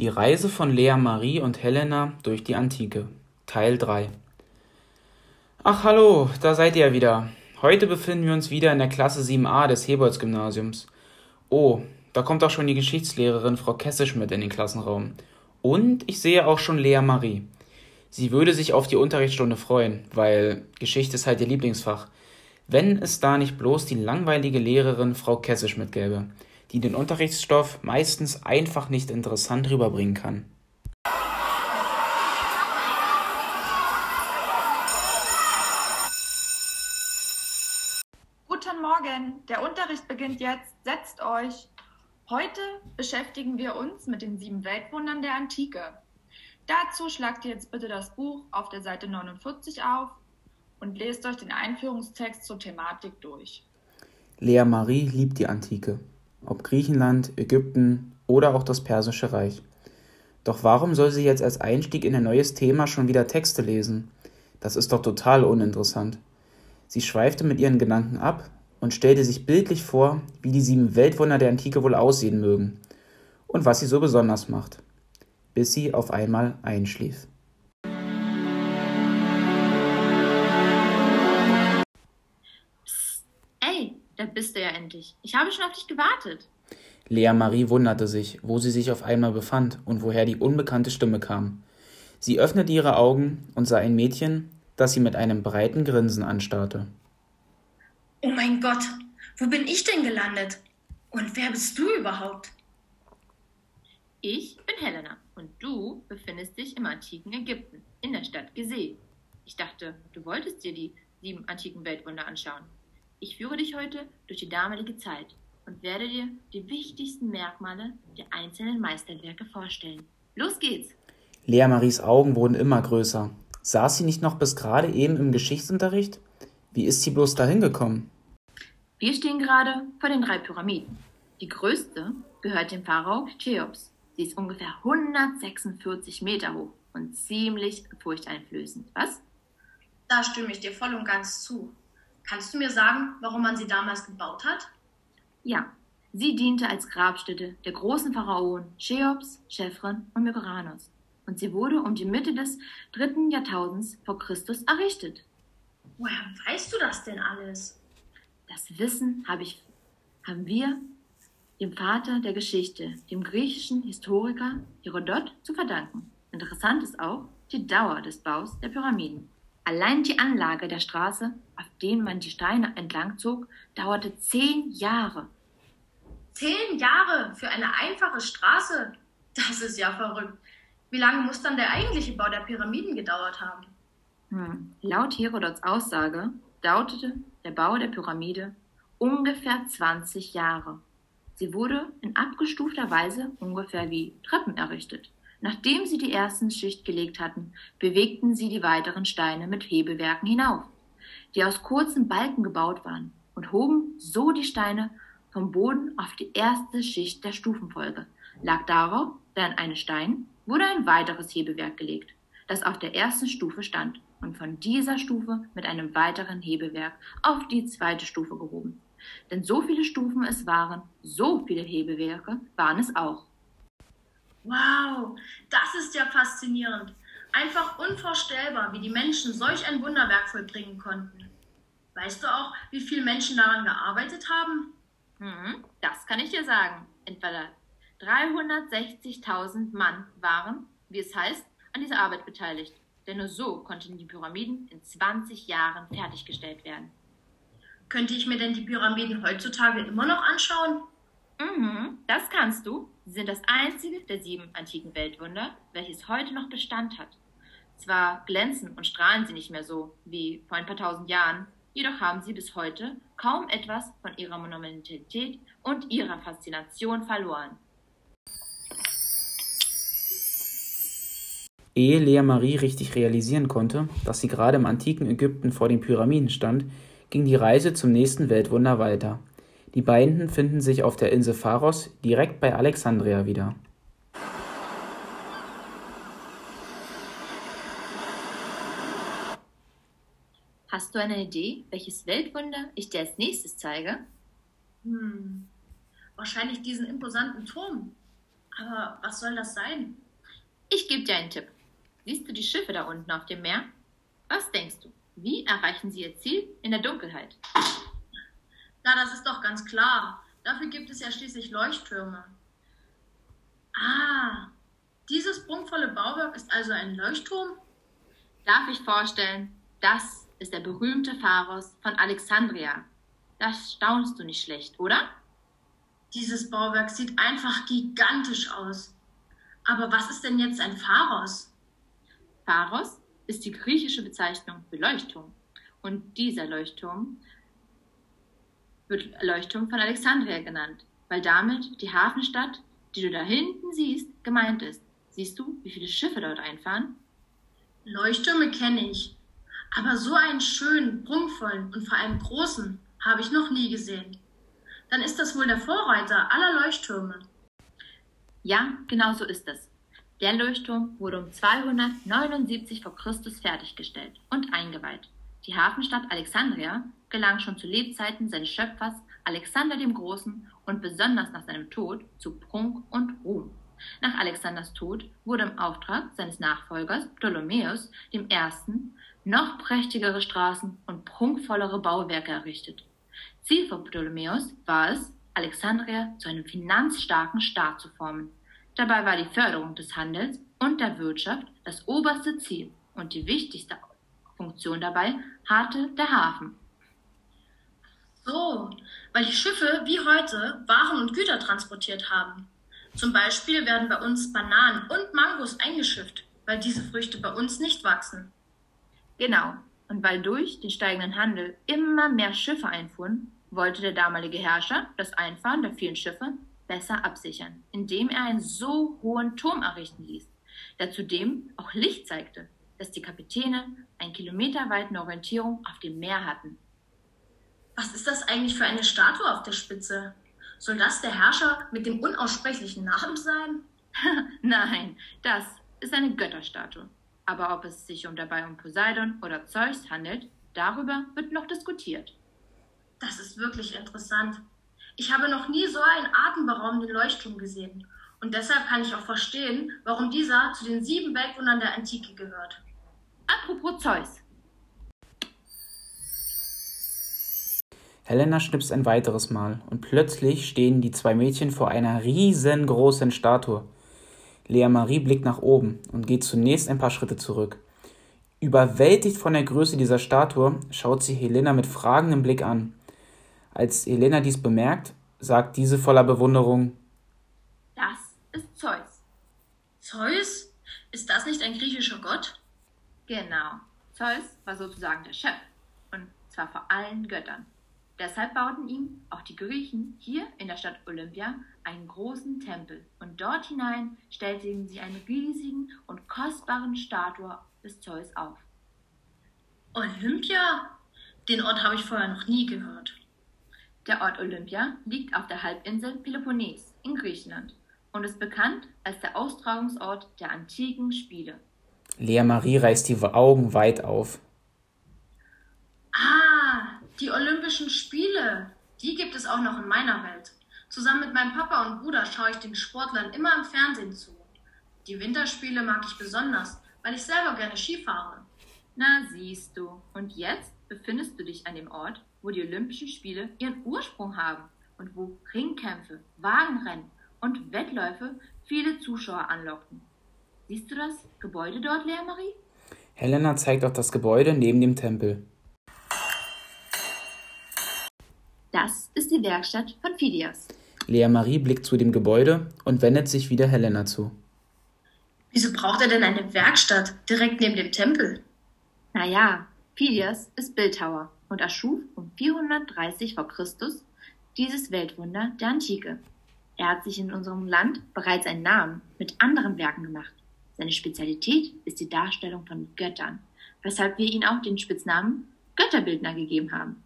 Die Reise von Lea Marie und Helena durch die Antike Teil 3 Ach hallo, da seid ihr ja wieder. Heute befinden wir uns wieder in der Klasse 7a des Hebolds-Gymnasiums. Oh, da kommt auch schon die Geschichtslehrerin Frau Kessisch mit in den Klassenraum. Und ich sehe auch schon Lea Marie. Sie würde sich auf die Unterrichtsstunde freuen, weil Geschichte ist halt ihr Lieblingsfach. Wenn es da nicht bloß die langweilige Lehrerin Frau Kessisch mitgäbe die den Unterrichtsstoff meistens einfach nicht interessant rüberbringen kann. Guten Morgen, der Unterricht beginnt jetzt. Setzt euch. Heute beschäftigen wir uns mit den sieben Weltwundern der Antike. Dazu schlagt ihr jetzt bitte das Buch auf der Seite 49 auf und lest euch den Einführungstext zur Thematik durch. Lea Marie liebt die Antike ob Griechenland, Ägypten oder auch das Persische Reich. Doch warum soll sie jetzt als Einstieg in ein neues Thema schon wieder Texte lesen? Das ist doch total uninteressant. Sie schweifte mit ihren Gedanken ab und stellte sich bildlich vor, wie die sieben Weltwunder der Antike wohl aussehen mögen und was sie so besonders macht, bis sie auf einmal einschlief. Da bist du ja endlich. Ich habe schon auf dich gewartet. Lea Marie wunderte sich, wo sie sich auf einmal befand und woher die unbekannte Stimme kam. Sie öffnete ihre Augen und sah ein Mädchen, das sie mit einem breiten Grinsen anstarrte. Oh mein Gott, wo bin ich denn gelandet? Und wer bist du überhaupt? Ich bin Helena und du befindest dich im antiken Ägypten, in der Stadt Gizeh. Ich dachte, du wolltest dir die sieben antiken Weltwunder anschauen. Ich führe dich heute durch die damalige Zeit und werde dir die wichtigsten Merkmale der einzelnen Meisterwerke vorstellen. Los geht's! Lea Maries Augen wurden immer größer. Saß sie nicht noch bis gerade eben im Geschichtsunterricht? Wie ist sie bloß dahin gekommen? Wir stehen gerade vor den drei Pyramiden. Die größte gehört dem Pharao Cheops. Sie ist ungefähr 146 Meter hoch und ziemlich furchteinflößend. Was? Da stimme ich dir voll und ganz zu. Kannst du mir sagen, warum man sie damals gebaut hat? Ja, sie diente als Grabstätte der großen Pharaonen Cheops, Chephren und Mykoranos. Und sie wurde um die Mitte des dritten Jahrtausends vor Christus errichtet. Woher weißt du das denn alles? Das Wissen habe ich, haben wir dem Vater der Geschichte, dem griechischen Historiker Herodot, zu verdanken. Interessant ist auch die Dauer des Baus der Pyramiden. Allein die Anlage der Straße, auf denen man die Steine entlang zog, dauerte zehn Jahre. Zehn Jahre für eine einfache Straße? Das ist ja verrückt. Wie lange muss dann der eigentliche Bau der Pyramiden gedauert haben? Hm. Laut Herodots Aussage dauerte der Bau der Pyramide ungefähr 20 Jahre. Sie wurde in abgestufter Weise ungefähr wie Treppen errichtet. Nachdem sie die ersten Schicht gelegt hatten, bewegten sie die weiteren Steine mit Hebewerken hinauf, die aus kurzen Balken gebaut waren, und hoben so die Steine vom Boden auf die erste Schicht der Stufenfolge. Lag darauf dann ein Stein, wurde ein weiteres Hebewerk gelegt, das auf der ersten Stufe stand, und von dieser Stufe mit einem weiteren Hebewerk auf die zweite Stufe gehoben. Denn so viele Stufen es waren, so viele Hebewerke waren es auch. Wow, das ist ja faszinierend. Einfach unvorstellbar, wie die Menschen solch ein Wunderwerk vollbringen konnten. Weißt du auch, wie viele Menschen daran gearbeitet haben? Hm, das kann ich dir sagen. Etwa 360.000 Mann waren, wie es heißt, an dieser Arbeit beteiligt. Denn nur so konnten die Pyramiden in 20 Jahren fertiggestellt werden. Könnte ich mir denn die Pyramiden heutzutage immer noch anschauen? Mhm, das kannst du. Sie sind das einzige der sieben antiken Weltwunder, welches heute noch Bestand hat. Zwar glänzen und strahlen sie nicht mehr so wie vor ein paar tausend Jahren, jedoch haben sie bis heute kaum etwas von ihrer Monumentalität und ihrer Faszination verloren. Ehe Lea Marie richtig realisieren konnte, dass sie gerade im antiken Ägypten vor den Pyramiden stand, ging die Reise zum nächsten Weltwunder weiter. Die beiden finden sich auf der Insel Pharos direkt bei Alexandria wieder. Hast du eine Idee, welches Weltwunder ich dir als nächstes zeige? Hm, wahrscheinlich diesen imposanten Turm. Aber was soll das sein? Ich gebe dir einen Tipp. Siehst du die Schiffe da unten auf dem Meer? Was denkst du? Wie erreichen sie ihr Ziel in der Dunkelheit? Na, das ist doch ganz klar. Dafür gibt es ja schließlich Leuchttürme. Ah, dieses prunkvolle Bauwerk ist also ein Leuchtturm? Darf ich vorstellen, das ist der berühmte Pharos von Alexandria. Das staunst du nicht schlecht, oder? Dieses Bauwerk sieht einfach gigantisch aus. Aber was ist denn jetzt ein Pharos? Pharos ist die griechische Bezeichnung für Leuchtturm. Und dieser Leuchtturm wird Leuchtturm von Alexandria genannt, weil damit die Hafenstadt, die du da hinten siehst, gemeint ist. Siehst du, wie viele Schiffe dort einfahren? Leuchttürme kenne ich. Aber so einen schönen, prunkvollen und vor allem großen habe ich noch nie gesehen. Dann ist das wohl der Vorreiter aller Leuchttürme. Ja, genau so ist es. Der Leuchtturm wurde um 279 v. Chr. fertiggestellt und eingeweiht. Die Hafenstadt Alexandria gelang schon zu Lebzeiten seines Schöpfers Alexander dem Großen und besonders nach seinem Tod zu Prunk und Ruhm. Nach Alexanders Tod wurde im Auftrag seines Nachfolgers Ptolemäus I. noch prächtigere Straßen und prunkvollere Bauwerke errichtet. Ziel von Ptolemäus war es, Alexandria zu einem finanzstarken Staat zu formen. Dabei war die Förderung des Handels und der Wirtschaft das oberste Ziel und die wichtigste Funktion dabei hatte der Hafen. So, weil die Schiffe wie heute Waren und Güter transportiert haben. Zum Beispiel werden bei uns Bananen und Mangos eingeschifft, weil diese Früchte bei uns nicht wachsen. Genau, und weil durch den steigenden Handel immer mehr Schiffe einfuhren, wollte der damalige Herrscher das Einfahren der vielen Schiffe besser absichern, indem er einen so hohen Turm errichten ließ, der zudem auch Licht zeigte, dass die Kapitäne einen kilometerweiten Orientierung auf dem Meer hatten. Was ist das eigentlich für eine Statue auf der Spitze? Soll das der Herrscher mit dem unaussprechlichen Namen sein? Nein, das ist eine Götterstatue. Aber ob es sich um dabei um Poseidon oder Zeus handelt, darüber wird noch diskutiert. Das ist wirklich interessant. Ich habe noch nie so einen atemberaubenden Leuchtturm gesehen. Und deshalb kann ich auch verstehen, warum dieser zu den sieben Weltwundern der Antike gehört. Apropos Zeus. Helena schnipst ein weiteres Mal und plötzlich stehen die zwei Mädchen vor einer riesengroßen Statue. Lea Marie blickt nach oben und geht zunächst ein paar Schritte zurück. Überwältigt von der Größe dieser Statue schaut sie Helena mit fragendem Blick an. Als Helena dies bemerkt, sagt diese voller Bewunderung: Das ist Zeus. Zeus? Ist das nicht ein griechischer Gott? Genau. Zeus war sozusagen der Chef. Und zwar vor allen Göttern. Deshalb bauten ihm auch die Griechen hier in der Stadt Olympia einen großen Tempel und dort hinein stellten sie einen riesigen und kostbaren Statue des Zeus auf. Olympia? Den Ort habe ich vorher noch nie gehört. Der Ort Olympia liegt auf der Halbinsel Peloponnes in Griechenland und ist bekannt als der Austragungsort der antiken Spiele. Lea Marie reißt die Augen weit auf. Ah, die Olympischen Spiele, die gibt es auch noch in meiner Welt. Zusammen mit meinem Papa und Bruder schaue ich den Sportlern immer im Fernsehen zu. Die Winterspiele mag ich besonders, weil ich selber gerne Ski fahre. Na siehst du, und jetzt befindest du dich an dem Ort, wo die Olympischen Spiele ihren Ursprung haben und wo Ringkämpfe, Wagenrennen und Wettläufe viele Zuschauer anlockten. Siehst du das Gebäude dort, Lea Marie? Helena zeigt auf das Gebäude neben dem Tempel. Das ist die Werkstatt von Phidias. Lea Marie blickt zu dem Gebäude und wendet sich wieder Helena zu. Wieso braucht er denn eine Werkstatt direkt neben dem Tempel? Naja, Phidias ist Bildhauer und erschuf um 430 v. Chr. dieses Weltwunder der Antike. Er hat sich in unserem Land bereits einen Namen mit anderen Werken gemacht. Seine Spezialität ist die Darstellung von Göttern, weshalb wir ihm auch den Spitznamen Götterbildner gegeben haben.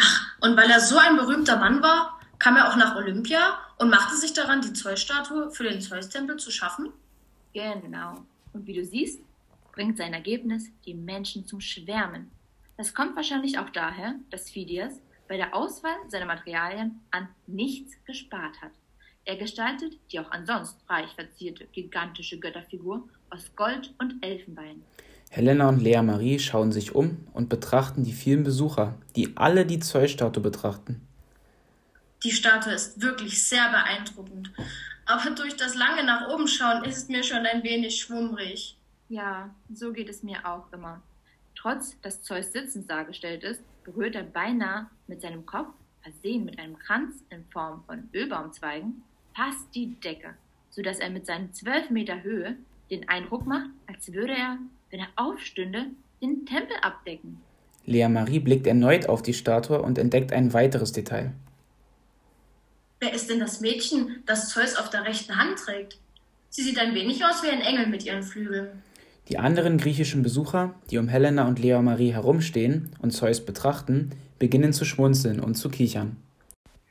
Ach, und weil er so ein berühmter Mann war, kam er auch nach Olympia und machte sich daran, die Zeus-Statue für den Zeus-Tempel zu schaffen? Genau. Und wie du siehst, bringt sein Ergebnis die Menschen zum Schwärmen. Das kommt wahrscheinlich auch daher, dass Phidias bei der Auswahl seiner Materialien an nichts gespart hat. Er gestaltet die auch ansonsten reich verzierte gigantische Götterfigur aus Gold und Elfenbein. Helena und Lea Marie schauen sich um und betrachten die vielen Besucher, die alle die Zeusstatue betrachten. Die Statue ist wirklich sehr beeindruckend, aber durch das lange nach oben schauen ist es mir schon ein wenig schwummrig. Ja, so geht es mir auch immer. Trotz dass Zeus sitzend dargestellt ist, berührt er beinahe mit seinem Kopf, versehen mit einem Kranz in Form von Ölbaumzweigen, fast die Decke, so dass er mit seinen zwölf Meter Höhe den Eindruck macht, als würde er, wenn er aufstünde, den Tempel abdecken. Lea Marie blickt erneut auf die Statue und entdeckt ein weiteres Detail. Wer ist denn das Mädchen, das Zeus auf der rechten Hand trägt? Sie sieht ein wenig aus wie ein Engel mit ihren Flügeln. Die anderen griechischen Besucher, die um Helena und Lea Marie herumstehen und Zeus betrachten, beginnen zu schmunzeln und zu kichern.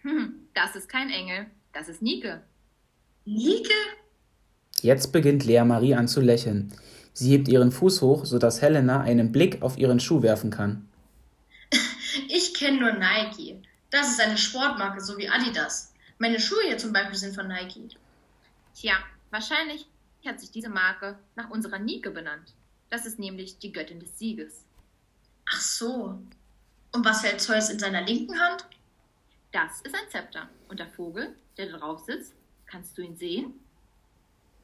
Hm, das ist kein Engel, das ist Nike. Nike? Jetzt beginnt Lea Marie an zu lächeln. Sie hebt ihren Fuß hoch, sodass Helena einen Blick auf ihren Schuh werfen kann. Ich kenne nur Nike. Das ist eine Sportmarke, so wie Adidas. Meine Schuhe hier zum Beispiel sind von Nike. Tja, wahrscheinlich hat sich diese Marke nach unserer Nike benannt. Das ist nämlich die Göttin des Sieges. Ach so. Und was hält Zeus in seiner linken Hand? Das ist ein Zepter. Und der Vogel, der da drauf sitzt, kannst du ihn sehen?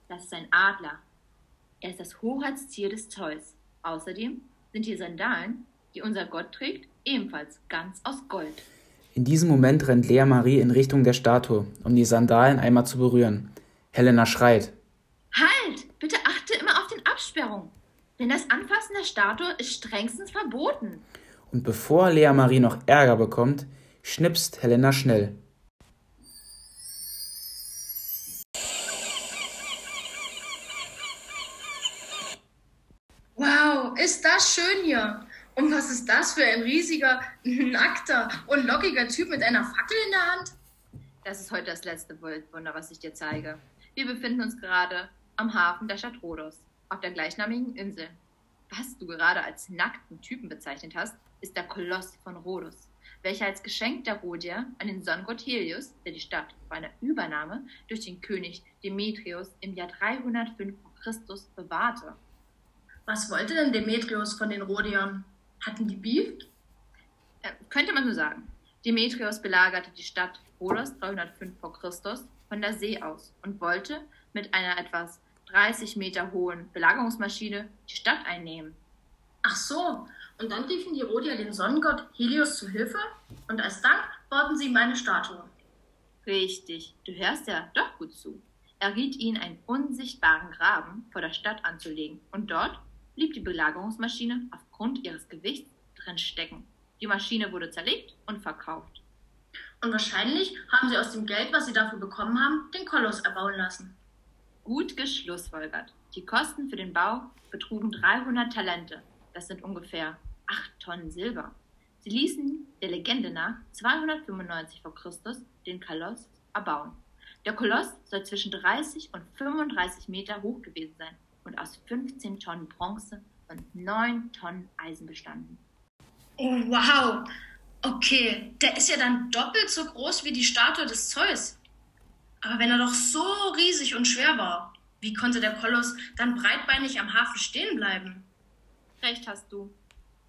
Das ist ein Adler. Er ist das Hoheitstier des Zeus. Außerdem sind die Sandalen, die unser Gott trägt, ebenfalls ganz aus Gold. In diesem Moment rennt Lea Marie in Richtung der Statue, um die Sandalen einmal zu berühren. Helena schreit. Halt! Bitte achte immer auf den Absperrung. Denn das Anfassen der Statue ist strengstens verboten. Und bevor Lea Marie noch Ärger bekommt, schnipst Helena schnell. Wow, ist das schön hier. Und was ist das für ein riesiger, nackter und lockiger Typ mit einer Fackel in der Hand? Das ist heute das letzte Wunder, was ich dir zeige. Wir befinden uns gerade am Hafen der Stadt Rhodos, auf der gleichnamigen Insel. Was du gerade als nackten Typen bezeichnet hast, ist der Koloss von Rhodos, welcher als Geschenk der Rhodier an den Sonnengott Helios, der die Stadt vor einer Übernahme durch den König Demetrius im Jahr 305 v. Chr. bewahrte. Was wollte denn Demetrius von den Rhodiern? Hatten die Beef? Äh, könnte man so sagen. Demetrius belagerte die Stadt Rhodos 305 v. Chr. von der See aus und wollte mit einer etwas 30 Meter hohen Belagerungsmaschine die Stadt einnehmen. Ach so, und dann riefen die Rhodier den Sonnengott Helios zu Hilfe und als Dank bauten sie ihm eine Statue. Richtig, du hörst ja doch gut zu. Er riet ihnen, einen unsichtbaren Graben vor der Stadt anzulegen und dort blieb die Belagerungsmaschine aufgrund ihres Gewichts drin stecken. Die Maschine wurde zerlegt und verkauft. Und wahrscheinlich haben sie aus dem Geld, was sie dafür bekommen haben, den Koloss erbauen lassen. Gut geschlussfolgert. Die Kosten für den Bau betrugen 300 Talente. Das sind ungefähr 8 Tonnen Silber. Sie ließen der Legende nach 295 v. Chr. den Koloss erbauen. Der Koloss soll zwischen 30 und 35 Meter hoch gewesen sein und aus 15 Tonnen Bronze und 9 Tonnen Eisen bestanden. Oh, wow! Okay, der ist ja dann doppelt so groß wie die Statue des Zeus. Aber wenn er doch so riesig und schwer war, wie konnte der Koloss dann breitbeinig am Hafen stehen bleiben? Recht hast du.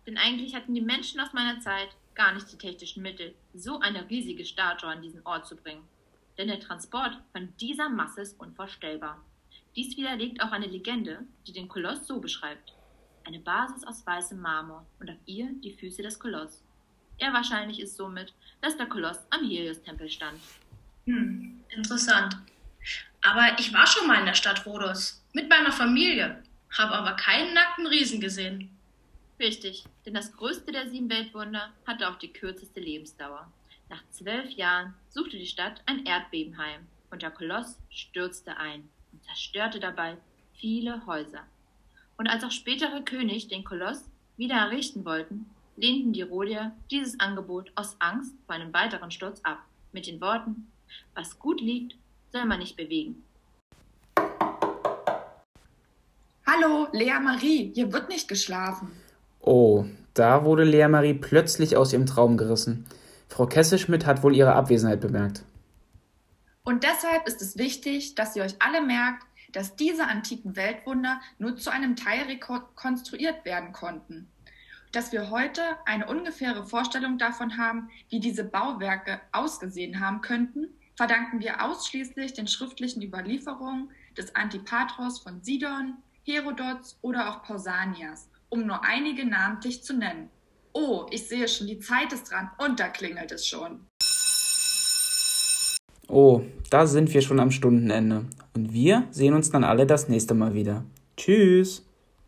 Denn eigentlich hatten die Menschen aus meiner Zeit gar nicht die technischen Mittel, so eine riesige Statue an diesen Ort zu bringen. Denn der Transport von dieser Masse ist unvorstellbar. Dies widerlegt auch eine Legende, die den Koloss so beschreibt. Eine Basis aus weißem Marmor und auf ihr die Füße des Koloss. Er wahrscheinlich ist somit, dass der Koloss am Helios-Tempel stand. Hm, interessant. Aber ich war schon mal in der Stadt Rhodos mit meiner Familie, habe aber keinen nackten Riesen gesehen. Richtig, denn das größte der sieben Weltwunder hatte auch die kürzeste Lebensdauer. Nach zwölf Jahren suchte die Stadt ein Erdbeben heim und der Koloss stürzte ein und zerstörte dabei viele Häuser. Und als auch spätere König den Koloss wieder errichten wollten, lehnten die Rhodier dieses Angebot aus Angst vor einem weiteren Sturz ab, mit den Worten, was gut liegt, soll man nicht bewegen. Hallo, Lea Marie, hier wird nicht geschlafen. Oh, da wurde Lea Marie plötzlich aus ihrem Traum gerissen. Frau Kesselschmidt hat wohl ihre Abwesenheit bemerkt. Und deshalb ist es wichtig, dass ihr euch alle merkt, dass diese antiken Weltwunder nur zu einem Teil rekonstruiert werden konnten. Dass wir heute eine ungefähre Vorstellung davon haben, wie diese Bauwerke ausgesehen haben könnten, verdanken wir ausschließlich den schriftlichen Überlieferungen des Antipatros von Sidon, Herodots oder auch Pausanias, um nur einige namentlich zu nennen. Oh, ich sehe schon, die Zeit ist dran und da klingelt es schon. Oh, da sind wir schon am Stundenende. Und wir sehen uns dann alle das nächste Mal wieder. Tschüss.